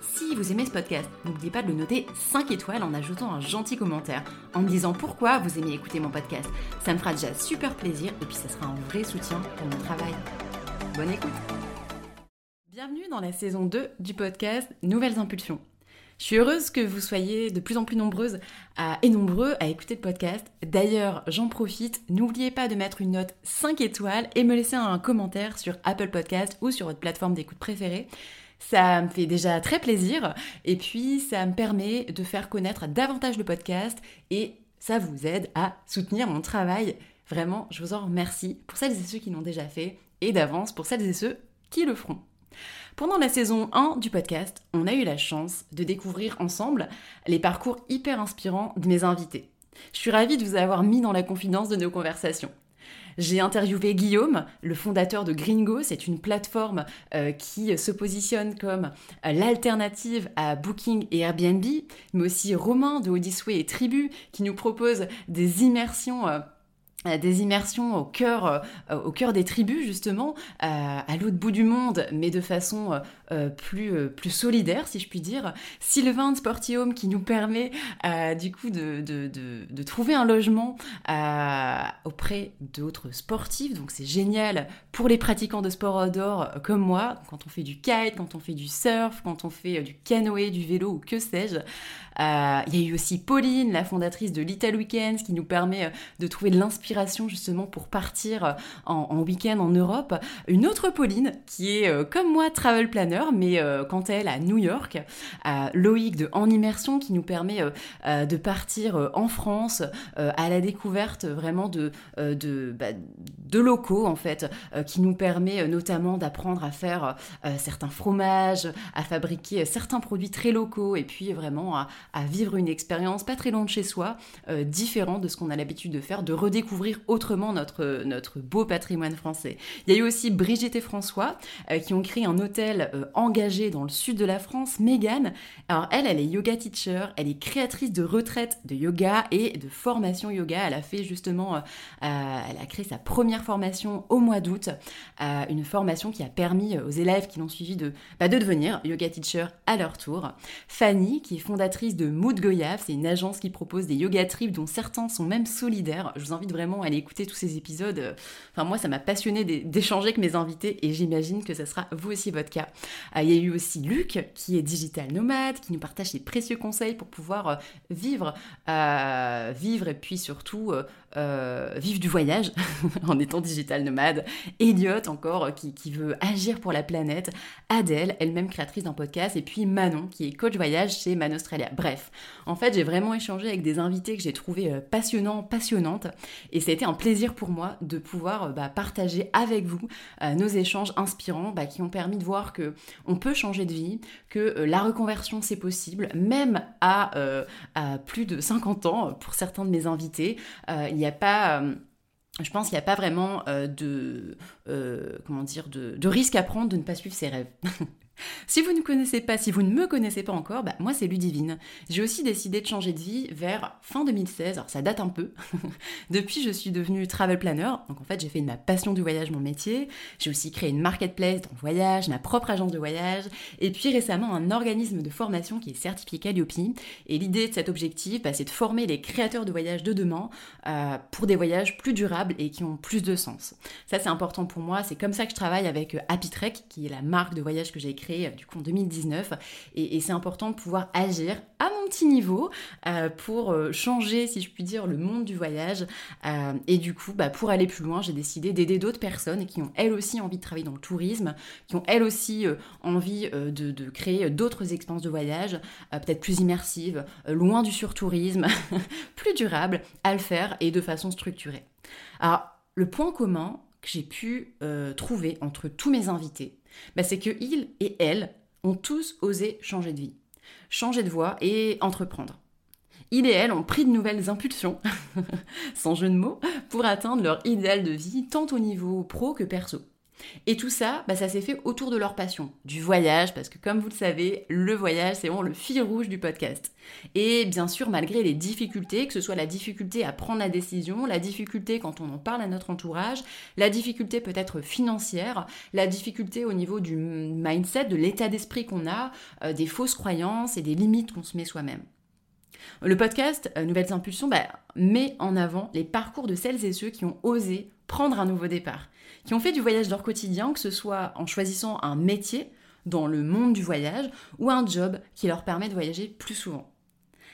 si vous aimez ce podcast, n'oubliez pas de le noter 5 étoiles en ajoutant un gentil commentaire, en me disant pourquoi vous aimez écouter mon podcast. Ça me fera déjà super plaisir et puis ça sera un vrai soutien pour mon travail. Bonne écoute Bienvenue dans la saison 2 du podcast Nouvelles Impulsions. Je suis heureuse que vous soyez de plus en plus nombreuses et nombreux à écouter le podcast. D'ailleurs, j'en profite, n'oubliez pas de mettre une note 5 étoiles et me laisser un commentaire sur Apple Podcast ou sur votre plateforme d'écoute préférée. Ça me fait déjà très plaisir et puis ça me permet de faire connaître davantage le podcast et ça vous aide à soutenir mon travail. Vraiment, je vous en remercie pour celles et ceux qui l'ont déjà fait et d'avance pour celles et ceux qui le feront. Pendant la saison 1 du podcast, on a eu la chance de découvrir ensemble les parcours hyper inspirants de mes invités. Je suis ravie de vous avoir mis dans la confidence de nos conversations. J'ai interviewé Guillaume, le fondateur de Gringo. C'est une plateforme euh, qui se positionne comme euh, l'alternative à Booking et Airbnb, mais aussi Romain de Odyssey et Tribu qui nous propose des immersions. Euh, des immersions au cœur, au cœur des tribus justement, à l'autre bout du monde, mais de façon euh, plus, euh, plus solidaire, si je puis dire. Sylvain de Sporty Home qui nous permet euh, du coup de, de, de, trouver un logement auprès d'autres sportifs. Donc c'est génial pour les pratiquants de sport outdoor comme moi, quand on fait du kite, quand on fait du surf, quand on fait du canoë, du vélo ou que sais-je. Il y a eu aussi Pauline, la fondatrice de Little Weekends, qui nous permet de trouver de l'inspiration justement pour partir en, en week-end en Europe. Une autre Pauline qui est comme moi travel planner mais euh, quant à elle à New York, à Loïc de En Immersion qui nous permet euh, euh, de partir en France à la découverte vraiment de, bah, de locaux en fait, qui nous permet notamment d'apprendre à faire certains fromages, à fabriquer certains produits très locaux et puis vraiment à, vivre une expérience pas très loin de chez soi, différente de ce qu'on a l'habitude de faire, de redécouvrir autrement notre, notre beau patrimoine français. Il y a eu aussi Brigitte et François qui ont créé un hôtel engagée dans le sud de la France, Megan. Alors elle, elle est yoga teacher, elle est créatrice de retraite de yoga et de formation yoga. Elle a fait justement, euh, euh, elle a créé sa première formation au mois d'août, euh, une formation qui a permis aux élèves qui l'ont suivi de, bah, de devenir yoga teacher à leur tour. Fanny, qui est fondatrice de Mood Goyave, c'est une agence qui propose des yoga trips dont certains sont même solidaires. Je vous invite vraiment à aller écouter tous ces épisodes. Enfin moi, ça m'a passionné d'échanger avec mes invités et j'imagine que ça sera vous aussi votre cas. Euh, il y a eu aussi Luc, qui est digital nomade, qui nous partage ses précieux conseils pour pouvoir euh, vivre, euh, vivre et puis surtout euh, vivre du voyage en étant digital nomade. Elliot encore qui, qui, veut agir pour la planète. Adèle, elle-même créatrice d'un podcast. Et puis Manon qui est coach voyage chez Man Australia. Bref, en fait j'ai vraiment échangé avec des invités que j'ai trouvé euh, passionnants, passionnantes. Et ça a été un plaisir pour moi de pouvoir euh, bah, partager avec vous nos échanges inspirants bah, qui ont permis de voir que on peut changer de vie, que la reconversion c'est possible, même à, plus de 50 ans pour certains de mes invités n'y a pas euh, je pense qu'il n'y a pas vraiment euh, de, euh, de, de, risque à prendre de ne pas suivre ses rêves. Si vous ne connaissez pas, si vous ne me connaissez pas encore, bah, moi c'est Ludivine. J'ai aussi décidé de changer de vie vers fin 2016, alors ça date un peu. Depuis, je suis devenue travel planner, donc en fait j'ai fait de ma passion du voyage mon métier. J'ai aussi créé une marketplace dans le voyage, ma propre agence de voyage, et puis récemment un organisme de formation qui est certifié Calliope. Et l'idée de cet objectif, bah, c'est de former les créateurs de voyages de demain euh, pour des voyages plus durables et qui ont plus de sens. Ça c'est important pour moi, c'est comme ça que je travaille avec euh, Happy Trek, qui est la marque de voyage que j'ai créée créé du coup en 2019 et, c'est important de pouvoir agir à mon petit niveau pour changer, si je puis dire, le monde du voyage. et du coup, bah, pour aller plus loin, j'ai décidé d'aider d'autres personnes qui ont elles aussi envie de travailler dans le tourisme, qui ont elles aussi envie de, de, créer d'autres expériences de voyage, peut-être plus immersives, loin du surtourisme, plus durables, à le faire et de façon structurée. Alors, le point commun que j'ai pu euh, trouver entre tous mes invités, bah, c'est que ils et elles ont tous osé changer de vie, changer de voie et entreprendre. Ils et elles ont pris de nouvelles impulsions, sans jeu de mots, pour atteindre leur idéal de vie, tant au niveau pro que perso. Et tout ça, bah, ça s'est fait autour de leur passion, du voyage, parce que comme vous le savez, le voyage, c'est vraiment le fil rouge du podcast. Et bien sûr, malgré les difficultés, que ce soit la difficulté à prendre la décision, la difficulté quand on en parle à notre entourage, la difficulté peut-être financière, la difficulté au niveau du mindset, de l'état d'esprit qu'on a, euh, des fausses croyances et des limites qu'on se met soi-même. Le podcast euh, Nouvelles Impulsions bah, met en avant les parcours de celles et ceux qui ont osé prendre un nouveau départ, qui ont fait du voyage leur quotidien, que ce soit en choisissant un métier dans le monde du voyage ou un job qui leur permet de voyager plus souvent.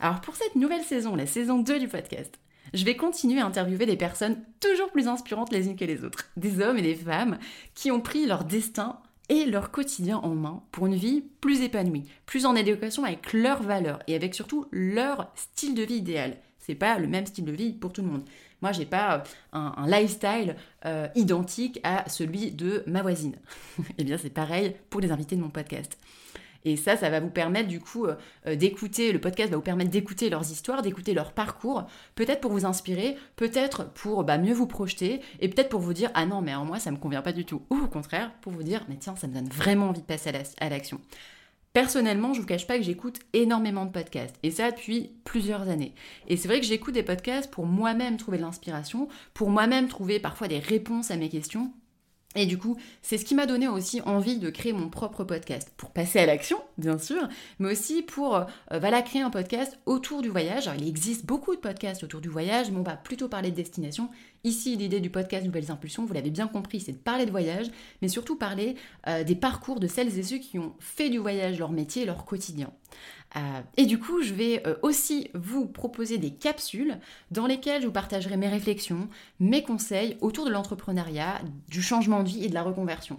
Alors pour cette nouvelle saison, la saison 2 du podcast, je vais continuer à interviewer des personnes toujours plus inspirantes les unes que les autres, des hommes et des femmes qui ont pris leur destin et leur quotidien en main pour une vie plus épanouie, plus en adéquation avec leurs valeurs et avec surtout leur style de vie idéal. C'est pas le même style de vie pour tout le monde. Moi, j'ai pas euh, un, lifestyle euh, identique à celui de ma voisine. Eh bien, c'est pareil pour les invités de mon podcast. Et ça, ça va vous permettre du coup euh, d'écouter, le podcast va vous permettre d'écouter leurs histoires, d'écouter leur parcours, peut-être pour vous inspirer, peut-être pour bah, mieux vous projeter, et peut-être pour vous dire ah non mais en moi ça me convient pas du tout, ou au contraire pour vous dire mais tiens ça me donne vraiment envie de passer à l'action. Personnellement, je vous cache pas que j'écoute énormément de podcasts, et ça depuis plusieurs années. Et c'est vrai que j'écoute des podcasts pour moi-même trouver de l'inspiration, pour moi-même trouver parfois des réponses à mes questions, et du coup, c'est ce qui m'a donné aussi envie de créer mon propre podcast, pour passer à l'action, bien sûr, mais aussi pour euh, créer un podcast autour du voyage. Alors, il existe beaucoup de podcasts autour du voyage, mais on va plutôt parler de destination. Ici, l'idée du podcast Nouvelles Impulsions, vous l'avez bien compris, c'est de parler de voyage, mais surtout parler euh, des parcours de celles et ceux qui ont fait du voyage leur métier, leur quotidien. Euh, et du coup, je vais euh, aussi vous proposer des capsules dans lesquelles je vous partagerai mes réflexions, mes conseils autour de l'entrepreneuriat, du changement de vie et de la reconversion.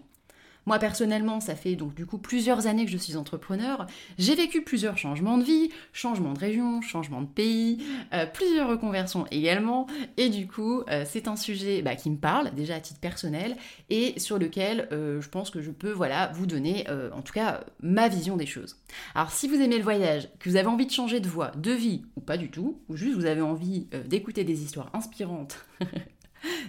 Moi personnellement, ça fait donc du coup plusieurs années que je suis entrepreneur. J'ai vécu plusieurs changements de vie, changements de région, changements de pays, euh, plusieurs reconversions également. Et du coup, euh, c'est un sujet bah, qui me parle déjà à titre personnel et sur lequel euh, je pense que je peux voilà vous donner en tout cas ma vision des choses. Alors si vous aimez le voyage, que vous avez envie de changer de voie, de vie ou pas du tout, ou juste vous avez envie d'écouter des histoires inspirantes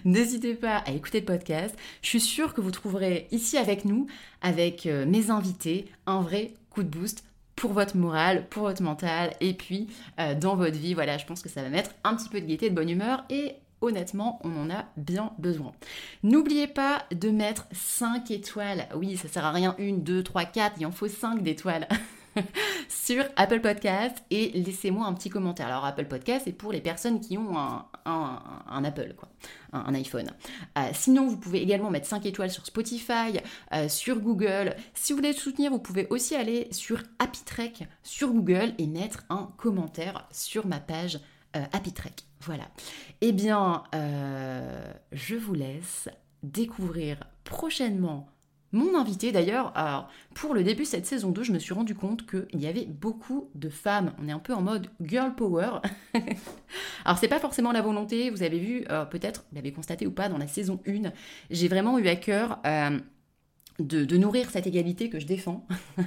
N'hésitez pas à écouter le podcast. Je suis sûre que vous trouverez ici avec nous, avec euh, mes invités, un vrai coup de boost pour votre morale, pour votre mental et puis euh, dans votre vie. Voilà, je pense que ça va mettre un petit peu de gaieté, de bonne humeur et honnêtement, on en a bien besoin. N'oubliez pas de mettre 5 étoiles. Oui, ça sert à rien, 1, 2, 3, 4, il en faut 5 d'étoiles. sur Apple Podcast et laissez-moi un petit commentaire. Alors Apple Podcast, c'est pour les personnes qui ont un, Apple, un, iPhone. Euh, sinon, vous pouvez également mettre 5 étoiles sur Spotify, euh, sur Google. Si vous voulez soutenir, vous pouvez aussi aller sur Happy sur Google et mettre un commentaire sur ma page euh, Happy Voilà. Eh bien, je vous laisse découvrir prochainement mon invité d'ailleurs, pour le début de cette saison 2, je me suis rendu compte qu'il y avait beaucoup de femmes. On est un peu en mode girl power. alors c'est pas forcément la volonté, vous avez vu, euh, peut-être, vous l'avez constaté ou pas dans la saison 1, j'ai vraiment eu à cœur euh, de, nourrir cette égalité que je défends.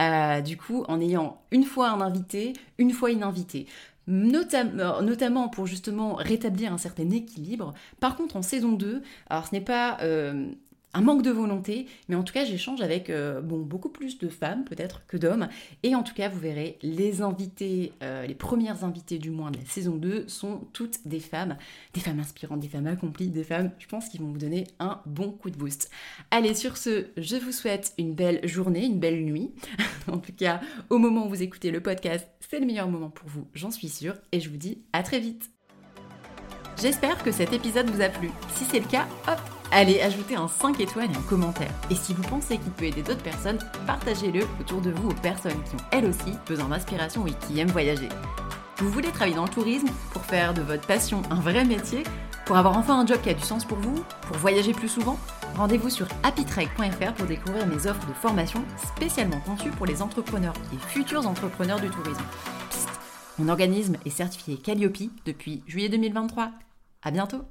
Euh, du coup, en ayant une fois un invité, une fois une invitée. notamment pour justement rétablir un certain équilibre. Par contre, en saison 2, alors ce n'est pas un manque de volonté, mais en tout cas j'échange avec euh, bon, beaucoup plus de femmes peut-être que d'hommes, et en tout cas vous verrez, les invités, euh, les premières invitées du moins de la saison 2 sont toutes des femmes, des femmes inspirantes, des femmes accomplies, des femmes, je pense, qui vont vous donner un bon coup de boost. Allez, sur ce, je vous souhaite une belle journée, une belle nuit. en tout cas, au moment où vous écoutez le podcast, c'est le meilleur moment pour vous, j'en suis sûre, et je vous dis à très vite. J'espère que cet épisode vous a plu. Si c'est le cas, hop Allez, ajoutez un 5 étoiles et un commentaire. Et si vous pensez qu'il peut aider d'autres personnes, partagez-le autour de vous aux personnes qui ont elles aussi besoin d'inspiration et qui aiment voyager. Vous voulez travailler dans le tourisme pour faire de votre passion un vrai métier Pour avoir enfin un job qui a du sens pour vous Pour voyager plus souvent? Rendez-vous sur happytrek.fr pour découvrir mes offres de formation spécialement conçues pour les entrepreneurs et futurs entrepreneurs du tourisme. Psst, mon organisme est certifié Calliope depuis juillet 2023. À bientôt